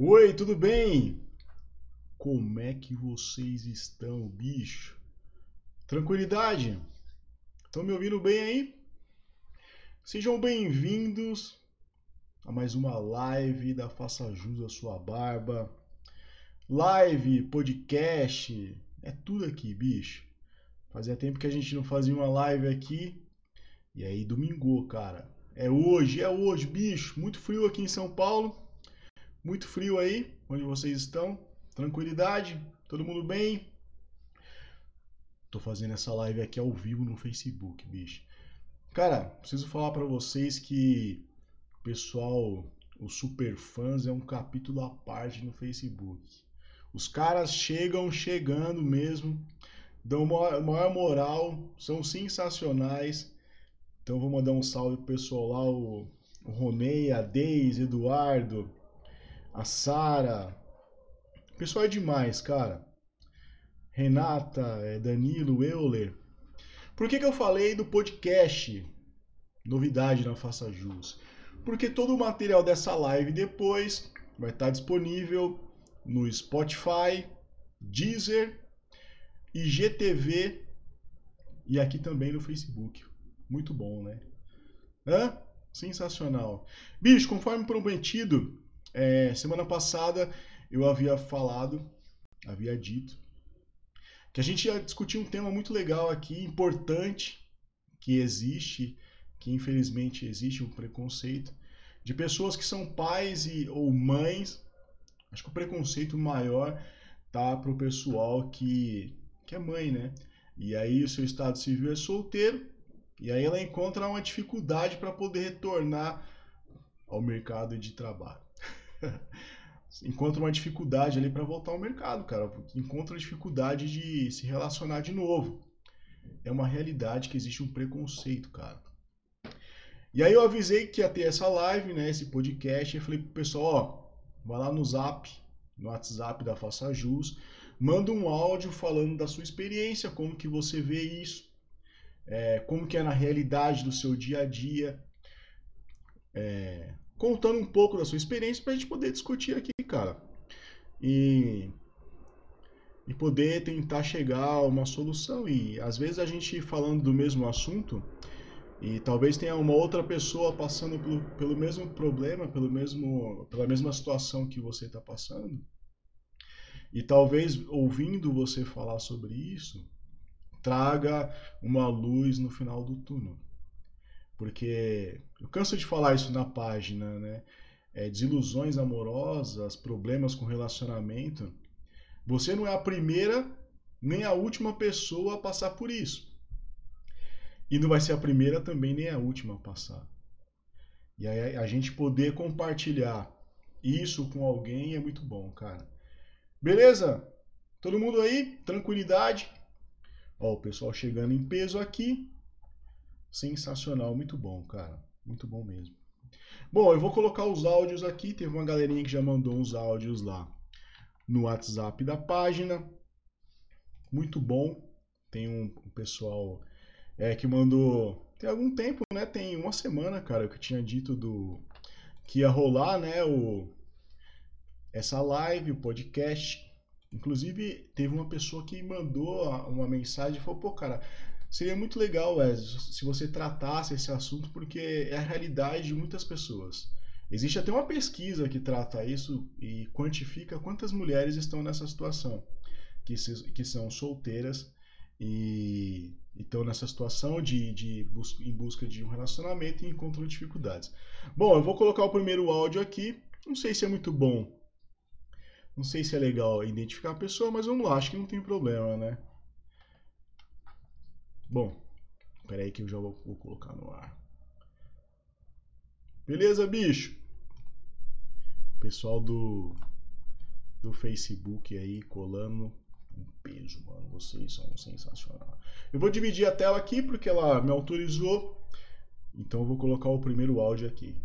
Oi, tudo bem? Como é que vocês estão, bicho? Tranquilidade? Estão me ouvindo bem aí? Sejam bem-vindos a mais uma live da Faça Jus à Sua Barba. Live, podcast, é tudo aqui, bicho. Fazia tempo que a gente não fazia uma live aqui. E aí, domingo, cara. É hoje, é hoje, bicho. Muito frio aqui em São Paulo. Muito frio aí, onde vocês estão. Tranquilidade? Todo mundo bem? Tô fazendo essa live aqui ao vivo no Facebook, bicho. Cara, preciso falar para vocês que o pessoal, os super fãs é um capítulo à parte no Facebook. Os caras chegam chegando mesmo, dão maior moral, são sensacionais. Então vou mandar um salve pro pessoal lá, o, o Ronei, a Deise, Eduardo, a Sara. Pessoal é demais, cara. Renata, é, Danilo, Euler. Por que, que eu falei do podcast? Novidade na Faça Jus. Porque todo o material dessa live depois vai estar disponível no Spotify, Deezer, IGTV e aqui também no Facebook. Muito bom, né? Hã? Sensacional. Bicho, conforme prometido, é, semana passada eu havia falado, havia dito, que a gente ia discutir um tema muito legal aqui, importante, que existe, que infelizmente existe um preconceito, de pessoas que são pais e, ou mães. Acho que o preconceito maior tá para o pessoal que, que é mãe, né? E aí o seu estado civil é solteiro, e aí ela encontra uma dificuldade para poder retornar ao mercado de trabalho. encontra uma dificuldade ali para voltar ao mercado, cara. Encontra dificuldade de se relacionar de novo. É uma realidade que existe um preconceito, cara. E aí eu avisei que ia ter essa live, né, esse podcast, e falei pro pessoal, ó, vai lá no Zap, no WhatsApp da Faça Jus, manda um áudio falando da sua experiência, como que você vê isso, é, como que é na realidade do seu dia a dia, é, contando um pouco da sua experiência para a gente poder discutir aqui, cara. E, e poder tentar chegar a uma solução. E às vezes a gente falando do mesmo assunto, e talvez tenha uma outra pessoa passando pelo, pelo mesmo problema, pelo mesmo, pela mesma situação que você está passando. E talvez ouvindo você falar sobre isso, traga uma luz no final do túnel. Porque eu canso de falar isso na página, né? É, desilusões amorosas, problemas com relacionamento. Você não é a primeira nem a última pessoa a passar por isso. E não vai ser a primeira também nem a última a passar. E aí a gente poder compartilhar isso com alguém é muito bom, cara. Beleza? Todo mundo aí? Tranquilidade? Ó, o pessoal chegando em peso aqui. Sensacional, muito bom, cara. Muito bom mesmo. Bom, eu vou colocar os áudios aqui. Teve uma galerinha que já mandou uns áudios lá no WhatsApp da página. Muito bom. Tem um, pessoal é, que mandou. Tem algum tempo, né? Tem uma semana, cara, que eu tinha dito do que ia rolar, né? O, essa live, o podcast. Inclusive, teve uma pessoa que mandou uma mensagem e falou: pô, cara, seria muito legal, Wesley, se você tratasse esse assunto, porque é a realidade de muitas pessoas. Existe até uma pesquisa que trata isso e quantifica quantas mulheres estão nessa situação, que, se, que são solteiras e estão nessa situação de, de bus em busca de um relacionamento e encontram dificuldades. Bom, eu vou colocar o primeiro áudio aqui. Não sei se é muito bom. Não sei se é legal identificar a pessoa, mas vamos lá, acho que não tem problema, né? Bom, espera aí que eu já vou, vou colocar no ar. Beleza, bicho? Pessoal do do Facebook aí colando um peso, mano. Vocês são sensacional. Eu vou dividir a tela aqui porque ela me autorizou. Então eu vou colocar o primeiro áudio aqui.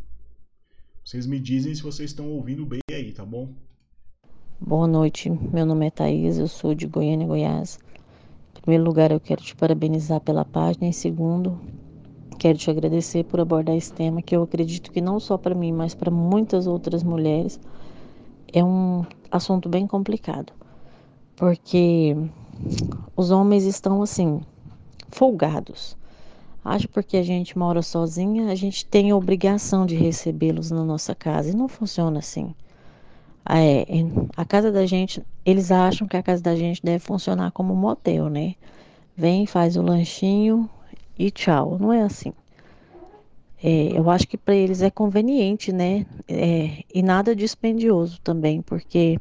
Vocês me dizem se vocês estão ouvindo bem aí, tá bom? Boa noite, meu nome é Thaís, eu sou de Goiânia, Goiás. Primeiro lugar, eu quero te parabenizar pela página. Em segundo, quero te agradecer por abordar esse tema que eu acredito que não só para mim, mas para muitas outras mulheres é um assunto bem complicado, porque os homens estão assim, folgados. Acho porque a gente mora sozinha, a gente tem a obrigação de recebê-los na nossa casa e não funciona assim. É, a casa da gente, eles acham que a casa da gente deve funcionar como motel, né? Vem, faz o lanchinho e tchau. Não é assim. É, eu acho que para eles é conveniente, né? É, e nada dispendioso também, porque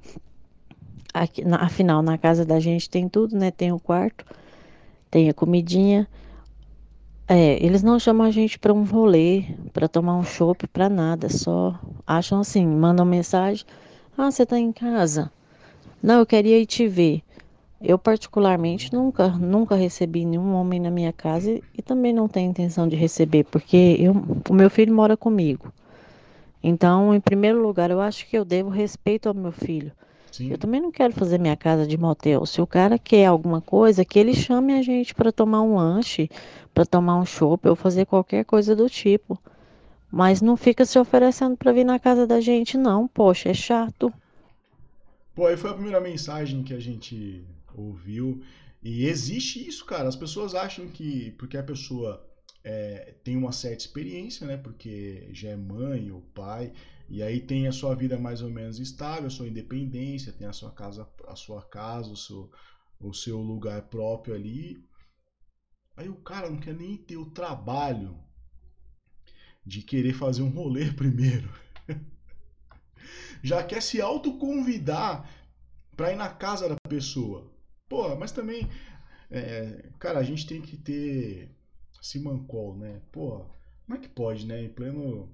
aqui, na, afinal na casa da gente tem tudo, né? Tem o quarto, tem a comidinha. É, eles não chamam a gente para um rolê, para tomar um chopp, para nada, só acham assim, mandam mensagem ah, você está em casa? Não, eu queria ir te ver. Eu particularmente nunca, nunca recebi nenhum homem na minha casa e, e também não tenho intenção de receber, porque eu, o meu filho mora comigo. Então, em primeiro lugar, eu acho que eu devo respeito ao meu filho. Sim. Eu também não quero fazer minha casa de motel. Se o cara quer alguma coisa, que ele chame a gente para tomar um lanche, para tomar um chopp ou fazer qualquer coisa do tipo. Mas não fica se oferecendo para vir na casa da gente, não. Poxa, é chato. Pô, aí foi a primeira mensagem que a gente ouviu. E existe isso, cara. As pessoas acham que porque a pessoa é, tem uma certa experiência, né? Porque já é mãe ou pai, e aí tem a sua vida mais ou menos estável, a sua independência, tem a sua casa, a sua casa, o seu, o seu lugar próprio ali. Aí o cara não quer nem ter o trabalho de querer fazer um rolê primeiro. Já quer se autoconvidar para ir na casa da pessoa. Pô, mas também, é, cara, a gente tem que ter Simancol, né? Pô, como é que pode, né? Em pleno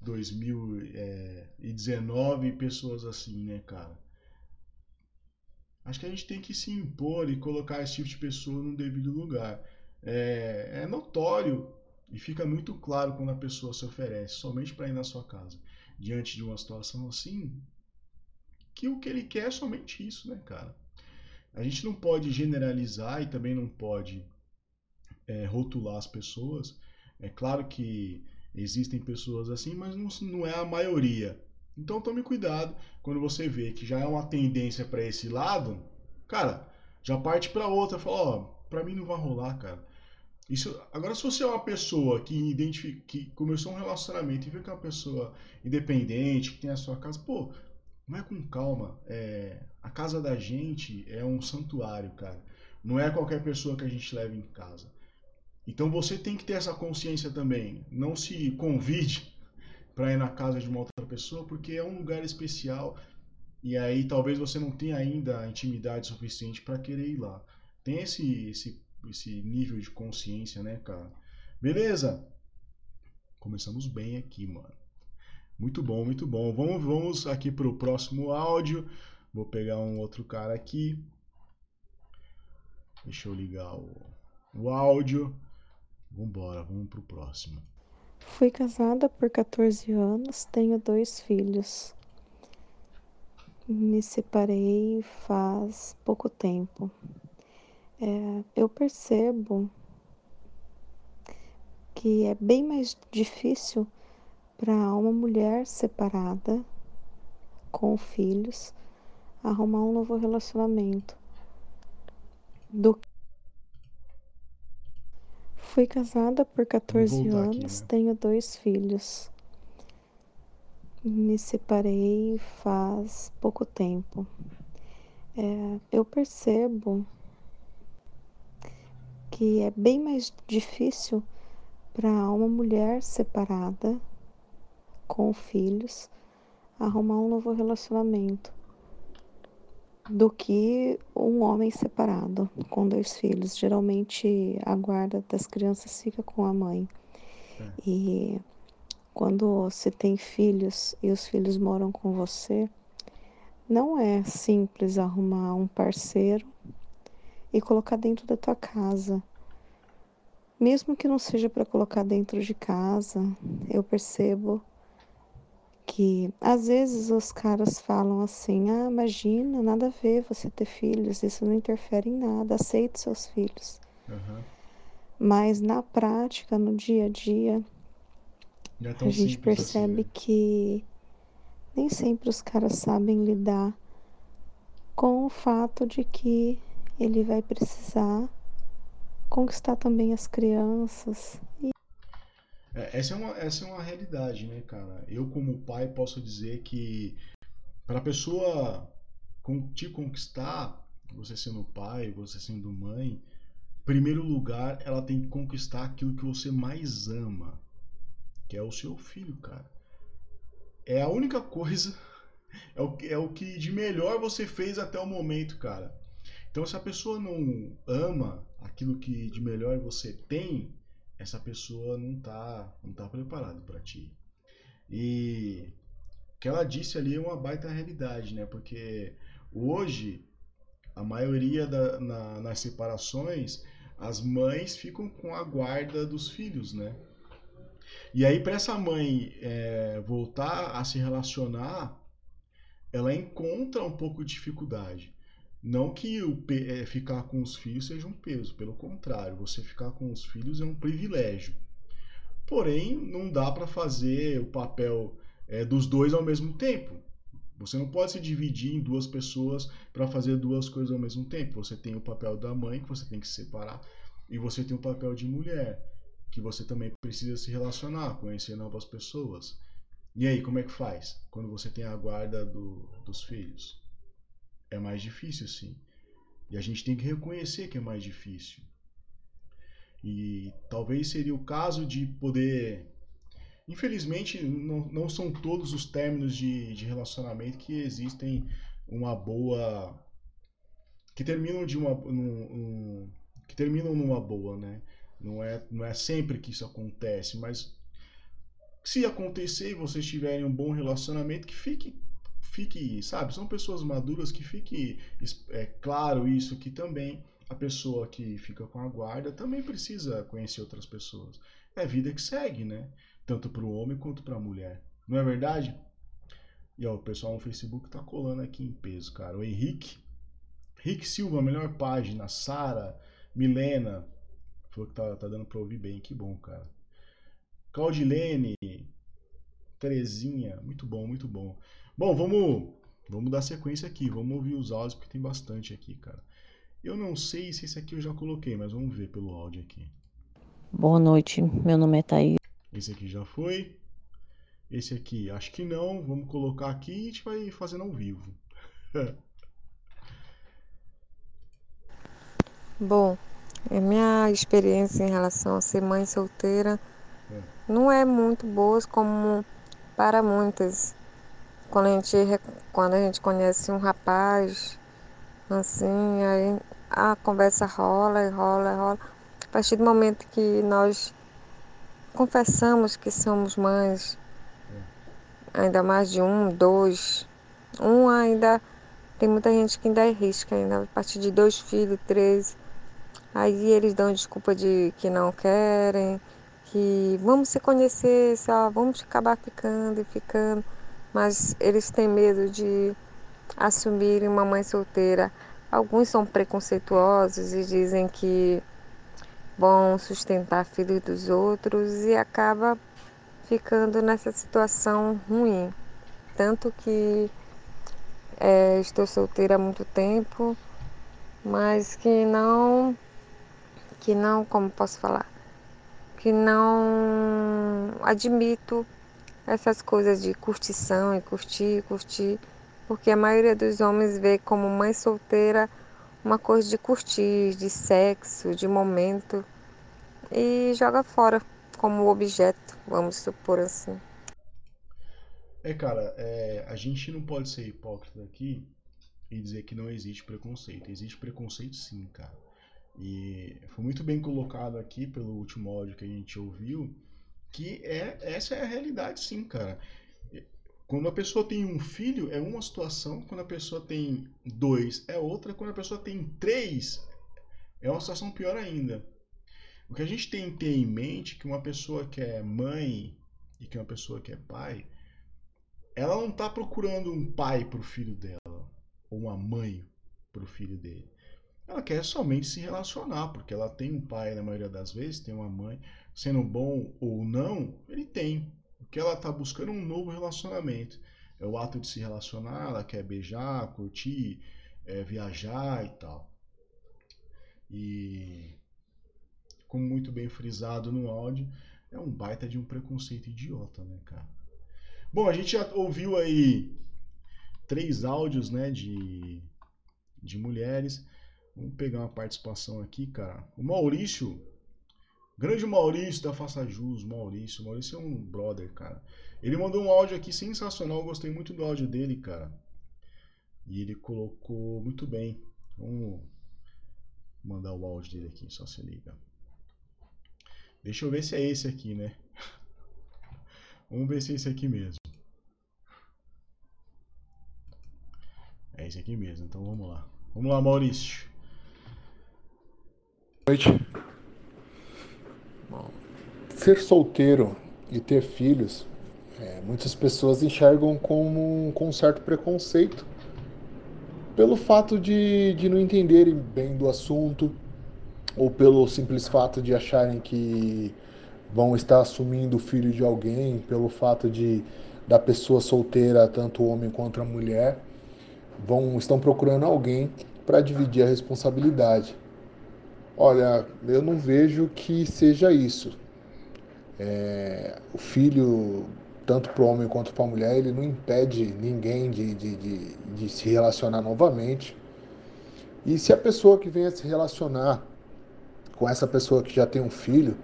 2019, pessoas assim, né, cara? Acho que a gente tem que se impor e colocar esse tipo de pessoa no devido lugar. É, é notório e fica muito claro quando a pessoa se oferece somente para ir na sua casa, diante de uma situação assim, que o que ele quer é somente isso, né, cara? A gente não pode generalizar e também não pode é, rotular as pessoas. É claro que existem pessoas assim, mas não, não é a maioria. Então tome cuidado quando você vê que já é uma tendência para esse lado, cara, já parte para outra, fala, ó, para mim não vai rolar, cara. Isso, agora, se você é uma pessoa que, que começou um relacionamento e vê que é uma pessoa independente, que tem a sua casa, pô, vai com calma. É, a casa da gente é um santuário, cara. Não é qualquer pessoa que a gente leva em casa. Então você tem que ter essa consciência também. Não se convide para ir na casa de uma outra pessoa, porque é um lugar especial e aí talvez você não tenha ainda a intimidade suficiente para querer ir lá. Tem esse, esse esse nível de consciência, né, cara? Beleza? Começamos bem aqui, mano. Muito bom, muito bom. Vamos, vamos aqui para o próximo áudio. Vou pegar um outro cara aqui. Deixa eu ligar o, o áudio. Vambora, vamos pro próximo. Fui casada por 14 anos, tenho dois filhos. Me separei faz pouco tempo. É, eu percebo que é bem mais difícil para uma mulher separada com filhos arrumar um novo relacionamento do Fui casada por 14 anos, aqui, né? tenho dois filhos. Me separei faz pouco tempo. É, eu percebo que é bem mais difícil para uma mulher separada com filhos arrumar um novo relacionamento do que um homem separado com dois filhos. Geralmente a guarda das crianças fica com a mãe. É. E quando você tem filhos e os filhos moram com você, não é simples arrumar um parceiro e colocar dentro da tua casa. Mesmo que não seja para colocar dentro de casa, eu percebo que às vezes os caras falam assim: ah, imagina, nada a ver você ter filhos, isso não interfere em nada, aceite seus filhos. Uhum. Mas na prática, no dia a dia, é a gente percebe assim, né? que nem sempre os caras sabem lidar com o fato de que ele vai precisar conquistar também as crianças. E... É, essa, é uma, essa é uma realidade, né, cara? Eu, como pai, posso dizer que para a pessoa te conquistar, você sendo pai, você sendo mãe, em primeiro lugar, ela tem que conquistar aquilo que você mais ama, que é o seu filho, cara. É a única coisa é o, é o que de melhor você fez até o momento, cara. Então, se a pessoa não ama aquilo que de melhor você tem, essa pessoa não tá, não tá preparada para ti. E o que ela disse ali é uma baita realidade, né? Porque hoje, a maioria da, na, nas separações, as mães ficam com a guarda dos filhos, né? E aí, para essa mãe é, voltar a se relacionar ela encontra um pouco de dificuldade. Não que o, é, ficar com os filhos seja um peso, pelo contrário, você ficar com os filhos é um privilégio. Porém, não dá para fazer o papel é, dos dois ao mesmo tempo. Você não pode se dividir em duas pessoas para fazer duas coisas ao mesmo tempo. Você tem o papel da mãe, que você tem que separar, e você tem o papel de mulher, que você também precisa se relacionar, conhecer novas pessoas. E aí, como é que faz quando você tem a guarda do, dos filhos? É mais difícil, sim. E a gente tem que reconhecer que é mais difícil. E talvez seria o caso de poder. Infelizmente, não, não são todos os términos de, de relacionamento que existem uma boa. que terminam de uma. Um, que terminam numa boa, né? Não é, não é sempre que isso acontece, mas se acontecer e vocês tiverem um bom relacionamento, que fique, fique, sabe? São pessoas maduras que fique é, claro isso, que também a pessoa que fica com a guarda também precisa conhecer outras pessoas. É a vida que segue, né? Tanto para o homem quanto para a mulher. Não é verdade? E ó, o pessoal no Facebook tá colando aqui em peso, cara. O Henrique. Henrique Silva, melhor página. Sara, Milena. Falou que tá, tá dando pra ouvir bem. Que bom, cara. Claudilene, Terezinha, muito bom, muito bom. Bom, vamos, vamos dar sequência aqui, vamos ouvir os áudios porque tem bastante aqui, cara. Eu não sei se esse aqui eu já coloquei, mas vamos ver pelo áudio aqui. Boa noite, meu nome é Thaís. Esse aqui já foi. Esse aqui, acho que não. Vamos colocar aqui e a gente vai fazendo ao vivo. Bom, é minha experiência em relação a ser mãe solteira não é muito boas como para muitas. Quando a gente, quando a gente conhece um rapaz, assim, aí a conversa rola e rola e rola. A partir do momento que nós confessamos que somos mães, ainda mais de um, dois, um ainda tem muita gente que ainda arrisca, ainda a partir de dois filhos, três. Aí eles dão desculpa de que não querem, que vamos se conhecer, só vamos acabar ficando e ficando, mas eles têm medo de assumirem uma mãe solteira. Alguns são preconceituosos e dizem que vão sustentar filhos dos outros e acaba ficando nessa situação ruim. Tanto que é, estou solteira há muito tempo, mas que não, que não, como posso falar, que não admito essas coisas de curtição e curtir, curtir, porque a maioria dos homens vê como mãe solteira uma coisa de curtir, de sexo, de momento e joga fora como objeto, vamos supor assim. É, cara, é, a gente não pode ser hipócrita aqui e dizer que não existe preconceito. Existe preconceito sim, cara. E foi muito bem colocado aqui pelo último áudio que a gente ouviu, que é essa é a realidade sim, cara. Quando a pessoa tem um filho é uma situação, quando a pessoa tem dois é outra, quando a pessoa tem três é uma situação pior ainda. O que a gente tem que ter em mente que uma pessoa que é mãe e que uma pessoa que é pai, ela não está procurando um pai para o filho dela ou uma mãe para o filho dele. Ela quer somente se relacionar, porque ela tem um pai na maioria das vezes, tem uma mãe, sendo bom ou não, ele tem. O que ela está buscando é um novo relacionamento. é o ato de se relacionar, ela quer beijar, curtir, é, viajar e tal. E como muito bem frisado no áudio, é um baita de um preconceito idiota, né, cara? Bom, a gente já ouviu aí três áudios, né, de, de mulheres. Vamos pegar uma participação aqui, cara. O Maurício, grande Maurício da Faça Jus, Maurício. Maurício é um brother, cara. Ele mandou um áudio aqui sensacional. Gostei muito do áudio dele, cara. E ele colocou muito bem. Vamos mandar o áudio dele aqui, só se liga. Deixa eu ver se é esse aqui, né? Vamos ver se é esse aqui mesmo. É esse aqui mesmo, então vamos lá. Vamos lá, Maurício. Boa noite. Bom, ser solteiro e ter filhos, é, muitas pessoas enxergam como com um certo preconceito pelo fato de, de não entenderem bem do assunto ou pelo simples fato de acharem que vão estar assumindo o filho de alguém, pelo fato de da pessoa solteira, tanto o homem quanto a mulher, vão estão procurando alguém para dividir a responsabilidade. Olha, eu não vejo que seja isso. É, o filho, tanto para o homem quanto para a mulher, ele não impede ninguém de, de, de, de se relacionar novamente. E se a pessoa que venha se relacionar com essa pessoa que já tem um filho,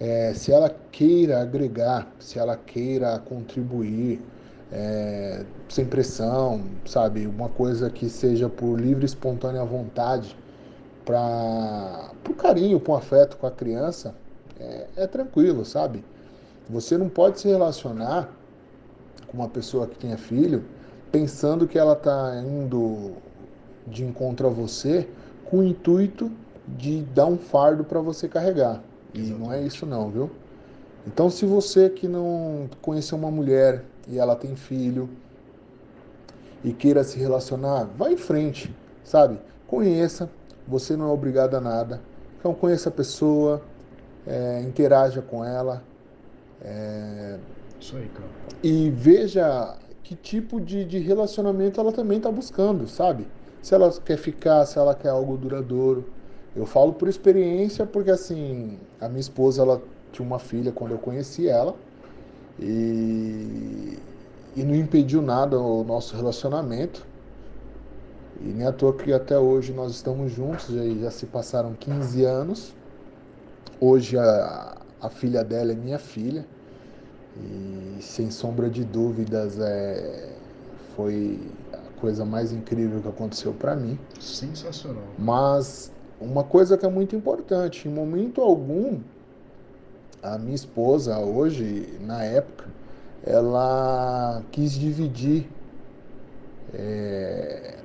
é, se ela queira agregar, se ela queira contribuir, é, sem pressão, sabe? Uma coisa que seja por livre e espontânea vontade, para o carinho, para o afeto com a criança, é, é tranquilo, sabe? Você não pode se relacionar com uma pessoa que tenha filho pensando que ela está indo de encontro a você com o intuito de dar um fardo para você carregar. E Exatamente. não é isso não, viu? Então se você que não conheceu uma mulher e ela tem filho e queira se relacionar, vá em frente, sabe? Conheça, você não é obrigado a nada. Então conheça a pessoa, é, interaja com ela. É, Isso aí, cara. E veja que tipo de, de relacionamento ela também está buscando, sabe? Se ela quer ficar, se ela quer algo duradouro. Eu falo por experiência porque assim, a minha esposa ela tinha uma filha quando eu conheci ela e, e não impediu nada o nosso relacionamento. E nem à toa que até hoje nós estamos juntos, já, já se passaram 15 anos. Hoje a, a filha dela é minha filha. E sem sombra de dúvidas é, foi a coisa mais incrível que aconteceu para mim. Sensacional. Mas uma coisa que é muito importante, em momento algum, a minha esposa hoje, na época, ela quis dividir é,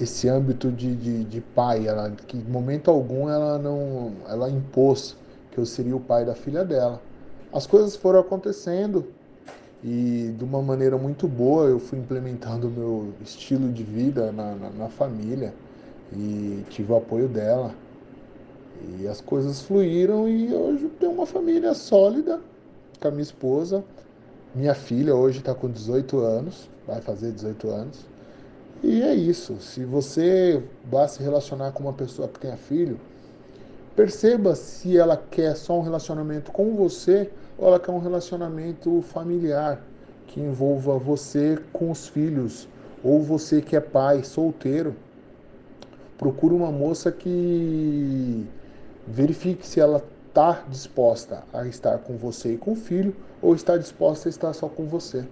esse âmbito de, de, de, pai, ela, que em momento algum ela não, ela impôs que eu seria o pai da filha dela. As coisas foram acontecendo e de uma maneira muito boa eu fui implementando o meu estilo de vida na, na, na família e tive o apoio dela. E as coisas fluíram e hoje tenho uma família sólida com a minha esposa. Minha filha hoje está com 18 anos, vai fazer 18 anos. E é isso. Se você vai se relacionar com uma pessoa que tenha filho, perceba se ela quer só um relacionamento com você ou ela quer um relacionamento familiar que envolva você com os filhos ou você que é pai solteiro procure uma moça que verifique se ela está disposta a estar com você e com o filho ou está disposta a estar só com você.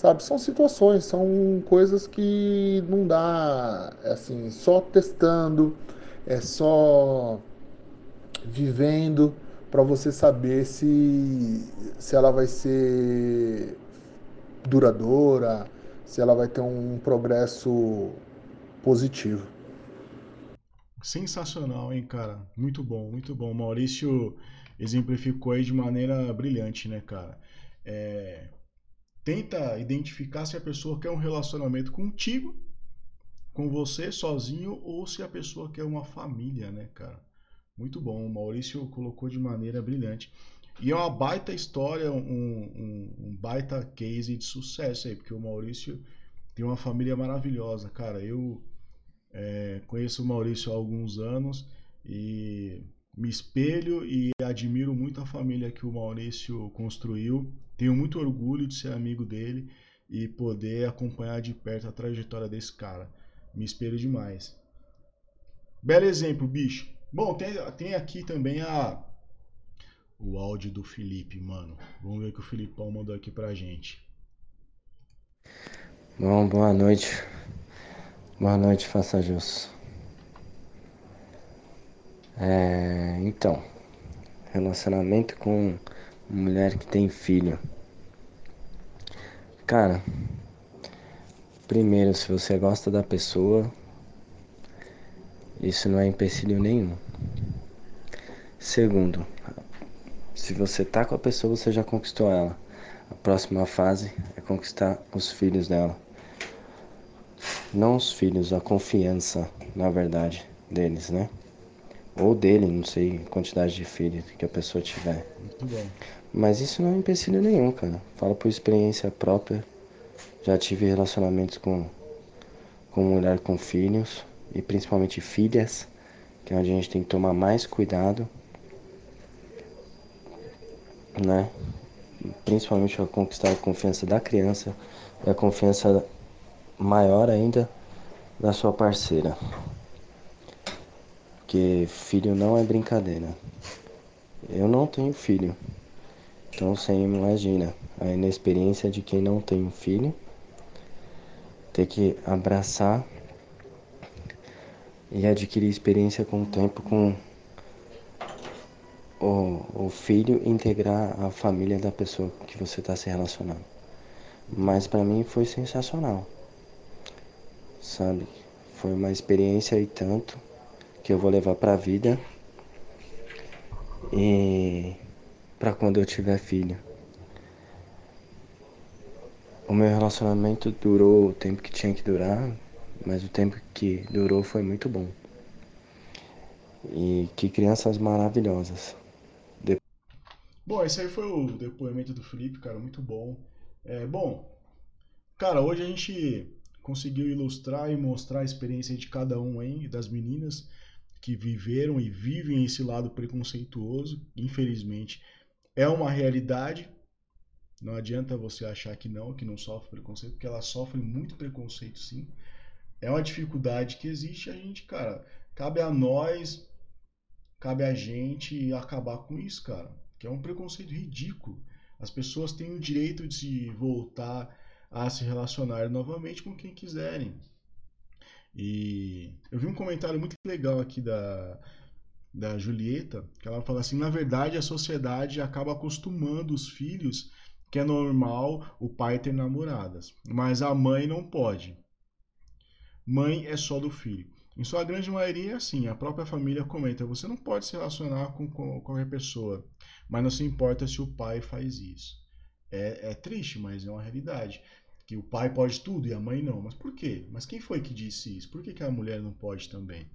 Sabe, são situações, são coisas que não dá, assim, só testando, é só vivendo para você saber se, se ela vai ser duradoura, se ela vai ter um progresso positivo. Sensacional, hein, cara? Muito bom, muito bom. Maurício exemplificou aí de maneira brilhante, né, cara? É... Tenta identificar se a pessoa quer um relacionamento contigo, com você sozinho, ou se a pessoa quer uma família, né, cara? Muito bom. O Maurício colocou de maneira brilhante. E é uma baita história, um, um, um baita case de sucesso aí, porque o Maurício tem uma família maravilhosa, cara. Eu é, conheço o Maurício há alguns anos e me espelho e admiro muito a família que o Maurício construiu. Tenho muito orgulho de ser amigo dele e poder acompanhar de perto a trajetória desse cara. Me espelho demais. Belo exemplo, bicho. Bom, tem, tem aqui também a o áudio do Felipe, mano. Vamos ver o que o Filipão mandou aqui pra gente. Bom, boa noite. Boa noite, faça jus. É, então, relacionamento com mulher que tem filho. Cara, primeiro, se você gosta da pessoa, isso não é empecilho nenhum. Segundo, se você tá com a pessoa, você já conquistou ela. A próxima fase é conquistar os filhos dela. Não os filhos, a confiança, na verdade, deles, né? Ou dele, não sei a quantidade de filhos que a pessoa tiver. Muito bom. Mas isso não é empecilho nenhum, cara. Falo por experiência própria. Já tive relacionamentos com, com mulher com filhos, e principalmente filhas, que é onde a gente tem que tomar mais cuidado, né? Principalmente para conquistar a confiança da criança e a confiança maior ainda da sua parceira. Porque filho não é brincadeira. Eu não tenho filho. Então você imagina a inexperiência de quem não tem um filho ter que abraçar e adquirir experiência com o tempo com o, o filho integrar a família da pessoa que você está se relacionando. Mas para mim foi sensacional. Sabe? Foi uma experiência e tanto que eu vou levar para a vida e para quando eu tiver filho. O meu relacionamento durou o tempo que tinha que durar, mas o tempo que durou foi muito bom. E que crianças maravilhosas. De... Bom, esse aí foi o depoimento do Felipe, cara, muito bom. É, bom, cara, hoje a gente conseguiu ilustrar e mostrar a experiência de cada um aí, das meninas que viveram e vivem esse lado preconceituoso, infelizmente, é uma realidade. Não adianta você achar que não, que não sofre preconceito, porque ela sofre muito preconceito sim é uma dificuldade que existe. A gente, cara, cabe a nós, cabe a gente acabar com isso, cara. Que é um preconceito ridículo. As pessoas têm o direito de se voltar a se relacionar novamente com quem quiserem. E eu vi um comentário muito legal aqui da, da Julieta, que ela fala assim: na verdade, a sociedade acaba acostumando os filhos que é normal o pai ter namoradas, mas a mãe não pode mãe é só do filho. Em sua grande maioria assim, a própria família comenta, você não pode se relacionar com, com qualquer pessoa, mas não se importa se o pai faz isso. É, é, triste, mas é uma realidade. Que o pai pode tudo e a mãe não. Mas por quê? Mas quem foi que disse isso? Por que, que a mulher não pode também?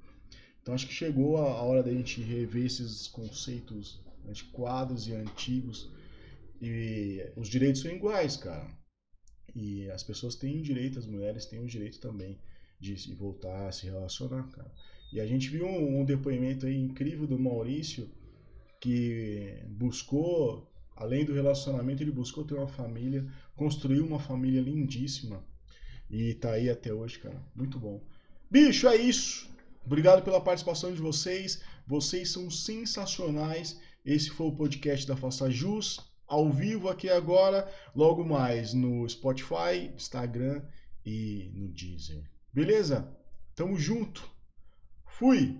Então acho que chegou a hora da gente rever esses conceitos antiquados e antigos. E os direitos são iguais, cara. E as pessoas têm direito, as mulheres têm o direito também de voltar a se relacionar, cara. E a gente viu um, um depoimento aí incrível do Maurício que buscou, além do relacionamento, ele buscou ter uma família, construiu uma família lindíssima e tá aí até hoje, cara. Muito bom. Bicho, é isso. Obrigado pela participação de vocês. Vocês são sensacionais. Esse foi o podcast da Faça Jus, ao vivo aqui agora, logo mais no Spotify, Instagram e no Deezer. Beleza? Tamo junto. Fui.